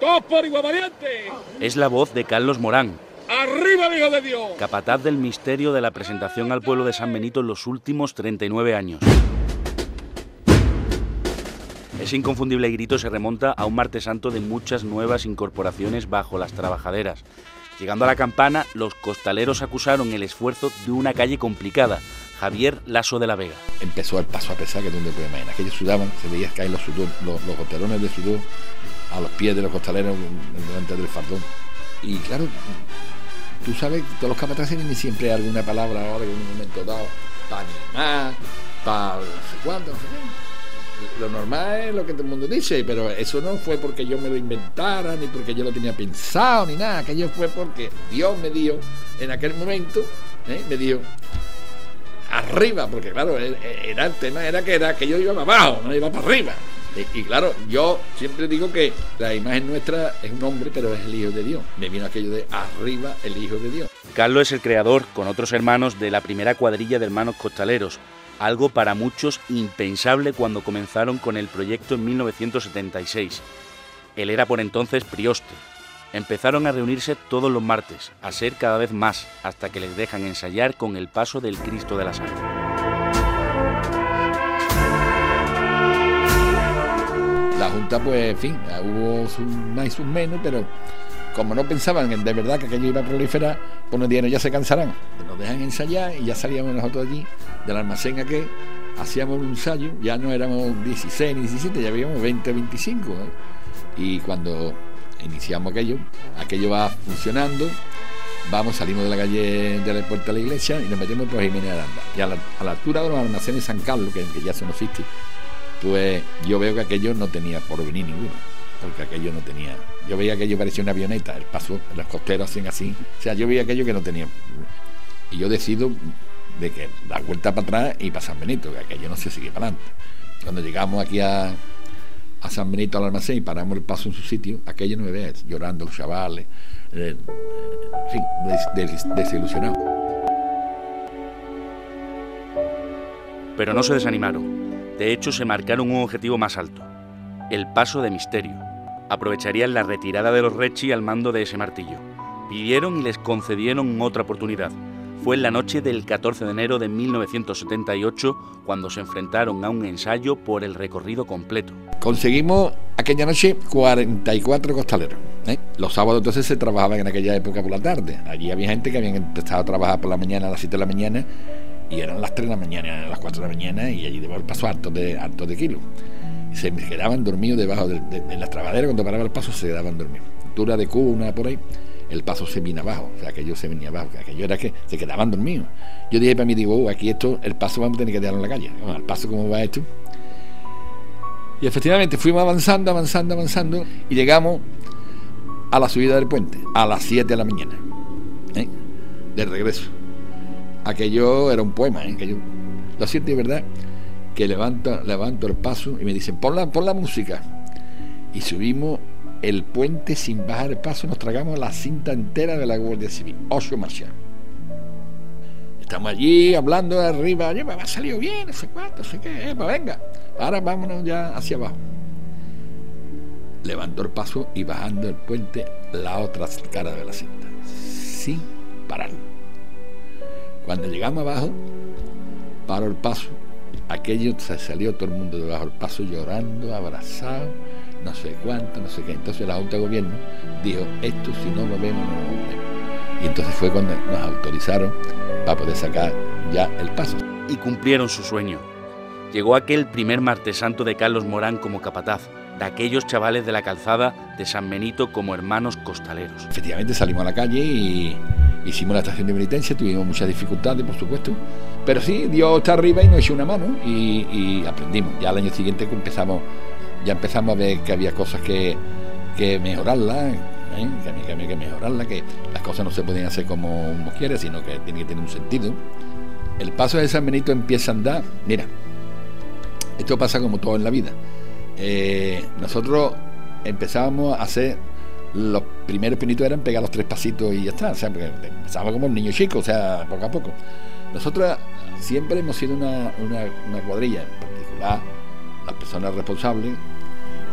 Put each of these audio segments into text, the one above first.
¡Dos por igual valiente! Es la voz de Carlos Morán, ¡Arriba el Hijo de Dios! capataz del misterio de la presentación al pueblo de San Benito en los últimos 39 años. Ese inconfundible grito se remonta a un martes santo de muchas nuevas incorporaciones bajo las trabajaderas. Llegando a la campana, los costaleros acusaron el esfuerzo de una calle complicada, Javier Lasso de la Vega. empezó el paso a pesar que te puedes imaginar. Aquellos sudaban, se veía caer los, sudor, los, los goterones de sudor a los pies de los costaleros delante del fardón. Y claro, tú sabes, todos los capataces tienen siempre alguna palabra ahora en un momento dado para animar, para no sé cuánto, no sé. Lo normal es lo que todo el mundo dice, pero eso no fue porque yo me lo inventara, ni porque yo lo tenía pensado, ni nada. Aquello fue porque Dios me dio, en aquel momento, ¿eh? me dio arriba, porque claro, e- e- era el tema era que era que yo iba para abajo, no iba para arriba. Y, y claro, yo siempre digo que la imagen nuestra es un hombre, pero es el Hijo de Dios. Me vino aquello de arriba el Hijo de Dios. Carlos es el creador, con otros hermanos, de la primera cuadrilla de hermanos costaleros, algo para muchos impensable cuando comenzaron con el proyecto en 1976. Él era por entonces prioste. Empezaron a reunirse todos los martes, a ser cada vez más, hasta que les dejan ensayar con el paso del Cristo de la Sangre. Junta, pues, en fin, hubo sus más y sus menos, pero como no pensaban en- de verdad que aquello iba a proliferar, pues nos dijeron, ya se cansarán. Nos dejan ensayar y ya salíamos nosotros allí del almacén a que hacíamos un ensayo, ya no éramos 16 ni 17, ya habíamos 20, 25. ¿eh? Y cuando iniciamos aquello, aquello va funcionando, vamos, salimos de la calle de la puerta de la iglesia y nos metemos por Jiménez Aranda. Y a la, a la altura de los almacenes San Carlos, que, ya se nos existe, pues yo veo que aquello no tenía porvenir ninguno, porque aquello no tenía. Yo veía que aquello parecía una avioneta, el paso, los costeros hacían así. O sea, yo veía aquello que no tenía. Y yo decido de que dar vuelta para atrás y para San Benito, que aquello no se sigue para adelante. Cuando llegamos aquí a, a San Benito al almacén y paramos el paso en su sitio, aquello no me ve llorando los chavales, eh, en fin, des- des- desilusionado. Pero no se desanimaron. De hecho, se marcaron un objetivo más alto, el paso de misterio. Aprovecharían la retirada de los Rechi al mando de ese martillo. Pidieron y les concedieron otra oportunidad. Fue en la noche del 14 de enero de 1978 cuando se enfrentaron a un ensayo por el recorrido completo. Conseguimos aquella noche 44 costaleros. ¿eh? Los sábados entonces se trabajaban en aquella época por la tarde. Allí había gente que habían empezado a trabajar por la mañana a las 7 de la mañana y eran las 3 de la mañana, las 4 de la mañana y allí debajo del paso harto de, harto. Y se quedaban dormidos debajo de, de- las cuando paraba el paso se quedaban dormidos. Altura de cuna por ahí, el paso se vino abajo, o sea, aquello se venía abajo, que aquello era que se quedaban dormidos. Yo dije para mí, digo, "Oh, aquí esto, el paso vamos a tener que dejarlo en la calle. Bueno, el paso como va esto, y efectivamente fuimos avanzando, avanzando, avanzando y llegamos a la subida del puente a las 7 de la mañana, ¿eh? de regreso. Aquello era un poema, ¿eh? Aquello- lo cierto es verdad que levanto, levanto el paso y me dicen, pon la, la música. Y subimos el puente sin bajar el paso, nos tragamos la cinta entera de la Guardia Civil, ocho marchas. Estamos allí hablando de arriba, oye, me ha salido bien, no sé cuánto, no sé qué, eh, pues venga, ahora vámonos ya hacia abajo. Levantó el paso y bajando el puente la otra cara de la cinta, sin parar. Cuando llegamos abajo, paró el paso, aquello se salió todo el mundo debajo del paso llorando, abrazado, no sé cuánto, no sé qué. Entonces la Junta de Gobierno dijo, esto si no lo vemos, no lo vemos. Y entonces fue cuando nos autorizaron para poder sacar ya el paso. Y cumplieron su sueño. Llegó aquel primer martes santo de Carlos Morán como capataz, de aquellos chavales de la calzada de San Benito como hermanos costaleros. Efectivamente salimos a la calle y hicimos la estación de penitencia, tuvimos muchas dificultades, por supuesto, pero sí, Dios está arriba y nos echó una mano y, aprendimos. Ya al año siguiente empezamos, ya empezamos a ver que había cosas que, que mejorarlas, ¿eh? que, había, que que mejorarlas, que las cosas no se pueden hacer como uno quiere, sino que tiene que tener un sentido. El paso de San Benito empieza a andar, mira, esto pasa como todo en la vida. Eh, nosotros empezábamos a hacer los primeros pinitos eran pegar los tres pasitos y ya está, o sea, porque empezaba como un niño chico, o sea, poco a poco. Nosotros siempre hemos sido una, una, cuadrilla, en particular las personas responsables,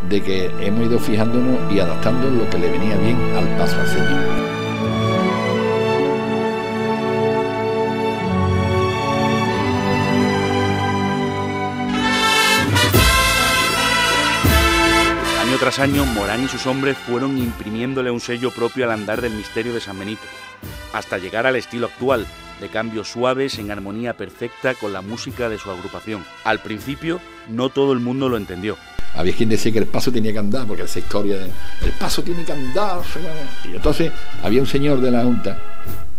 de que hemos ido fijándonos y adaptando lo que le venía bien al paso al Señor. Tras año, Morán y sus hombres fueron imprimiéndole un sello propio al andar del misterio de San Benito, hasta llegar al estilo actual, de cambios suaves en armonía perfecta con la música de su agrupación. Al principio, no todo el mundo lo entendió. Había quien decía que el paso tenía que andar, porque esa historia de el paso tiene que andar. Y entonces había un señor de la Junta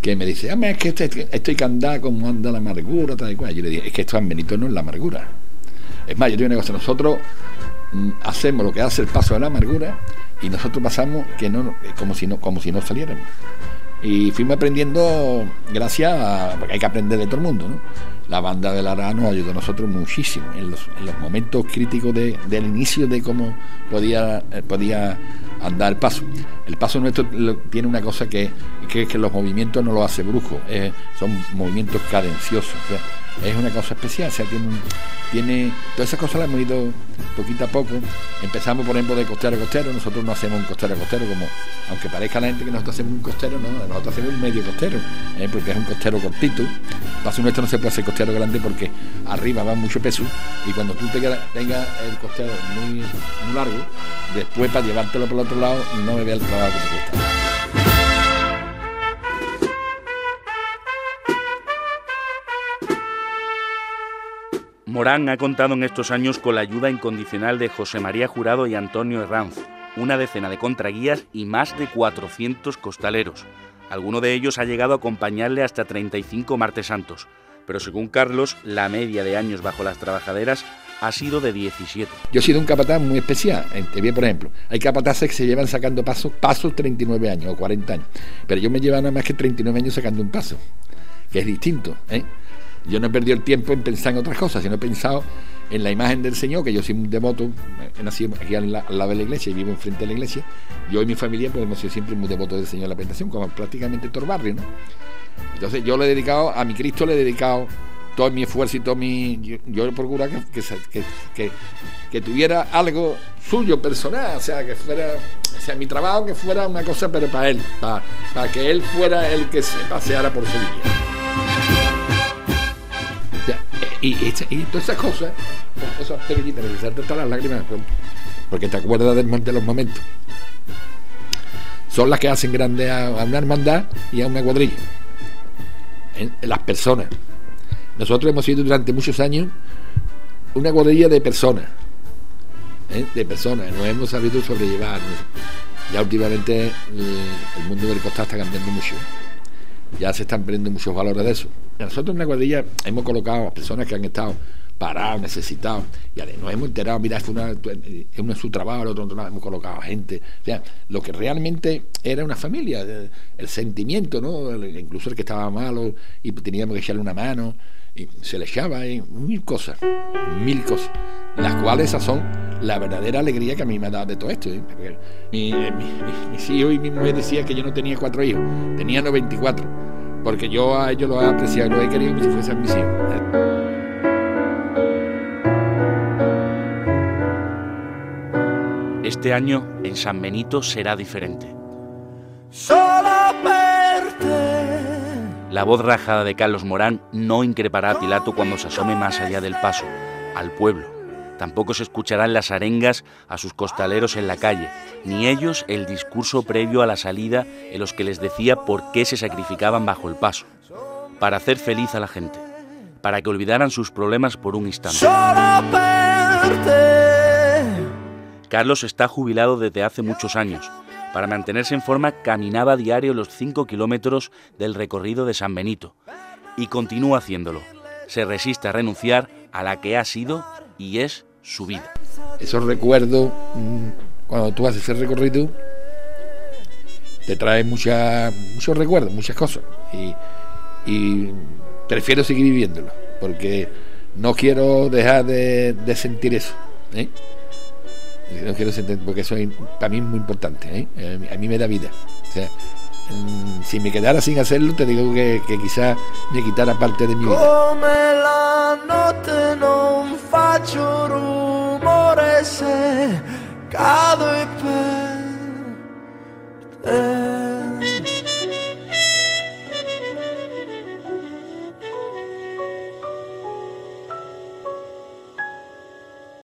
que me dice, es que este, estoy que andar como anda la amargura, tal y cual. Yo le dije, es que esto San Benito no es la amargura. Es más, yo digo una cosa, nosotros hacemos lo que hace el paso de la amargura y nosotros pasamos que no, como si no, como si no saliéramos. Y fuimos aprendiendo gracias a, porque hay que aprender de todo el mundo, ¿no? La banda de Lara nos ayudó a nosotros muchísimo en los, momentos críticos del inicio de cómo podía, eh, podía andar el paso. El paso nuestro tiene una cosa que, que, los movimientos no lo hace brujo, son movimientos cadenciosos es una cosa especial, o sea, tiene, tiene todas esas cosas las hemos ido poquito a poco. Empezamos, por ejemplo, de costero a costero, nosotros no hacemos un costero a costero, como aunque parezca a la gente que nosotros hacemos un costero, no, nosotros hacemos un medio costero, ¿eh? porque es un costero cortito. Paso nuestro no se puede hacer costero grande porque arriba va mucho peso y cuando tú tengas, el costero muy, largo, después para llevártelo por el lado, no me vea el trabajo. Morán ha contado en estos años con la ayuda incondicional de José María Jurado y Antonio Herranz, una decena de contraguías y más de 400 costaleros. Alguno de ellos ha llegado a acompañarle hasta 35 martes santos, pero según Carlos, la media de años bajo las trabajaderas ha sido de 17. Yo he sido un capataz muy especial. Te vi, por ejemplo, hay capataces que se llevan sacando pasos, pasos 39 años o 40 años, pero yo me llevo nada más que 39 años sacando un paso, que es distinto. ¿eh? Yo no he perdido el tiempo en pensar en otras cosas, sino he pensado en la imagen del Señor, que yo soy un devoto, he nacido aquí al, lado de la iglesia y vivo enfrente de la iglesia. Yo y mi familia pues, hemos sido siempre muy devotos del Señor de la Presentación, como prácticamente todo el barrio. ¿no? Entonces yo le he dedicado, a mi Cristo le he dedicado todo mi esfuerzo y todo mi... Yo, yo procuro que, que, que, tuviera algo suyo, personal, o sea, que fuera... O sea, mi trabajo que fuera una cosa, pero para él, para, para que él fuera el que se paseara por su vida y, todas esas cosas, esas pequeñitas, hasta las lágrimas, porque te acuerdas de, los momentos. Son las que hacen grande a, una hermandad y a una cuadrilla. Las personas. Nosotros hemos sido durante muchos años una cuadrilla de personas. ¿eh? De personas. Nos hemos sabido sobrellevar. Ya últimamente el, mundo del costal está cambiando mucho ya se están perdiendo muchos valores de eso. Nosotros en la cuadrilla hemos colocado a personas que han estado parados, necesitados, y nos hemos enterado, mira, es, una, es su trabajo, el otro, otro hemos colocado a gente. O sea, lo que realmente era una familia, el, sentimiento, ¿no? incluso el que estaba malo y teníamos que echarle una mano, y se le echaba, y mil cosas, mil cosas, las cuales esas son la verdadera alegría que a mí me ha dado de todo esto. ¿eh? Mi, mis hijos y mi mujer decían que yo no tenía cuatro hijos, tenía 94 porque yo a ellos los he apreciado y los he querido como si fuesen mis hijos. Este año en San Benito será diferente. La voz rajada de Carlos Morán no increpará a Pilato cuando se asome más allá del paso, al pueblo Tampoco se escucharán las arengas a sus costaleros en la calle, ni ellos el discurso previo a la salida en los que les decía por qué se sacrificaban bajo el paso, para hacer feliz a la gente, para que olvidaran sus problemas por un instante. Carlos está jubilado desde hace muchos años. Para mantenerse en forma caminaba a diario los 5 kilómetros del recorrido de San Benito y continúa haciéndolo. Se resiste a renunciar a la que ha sido y es su vida. Esos recuerdos, mm, cuando tú haces ese recorrido, te trae mucha, muchos recuerdos, muchas cosas. Y, prefiero seguir viviéndolo, porque no quiero dejar de, sentir eso. ¿eh? No quiero porque eso para mí es muy importante. ¿eh? A mí me da vida. Mm, si me quedara sin hacerlo, te digo que, que quizás me quitara parte de mi vida.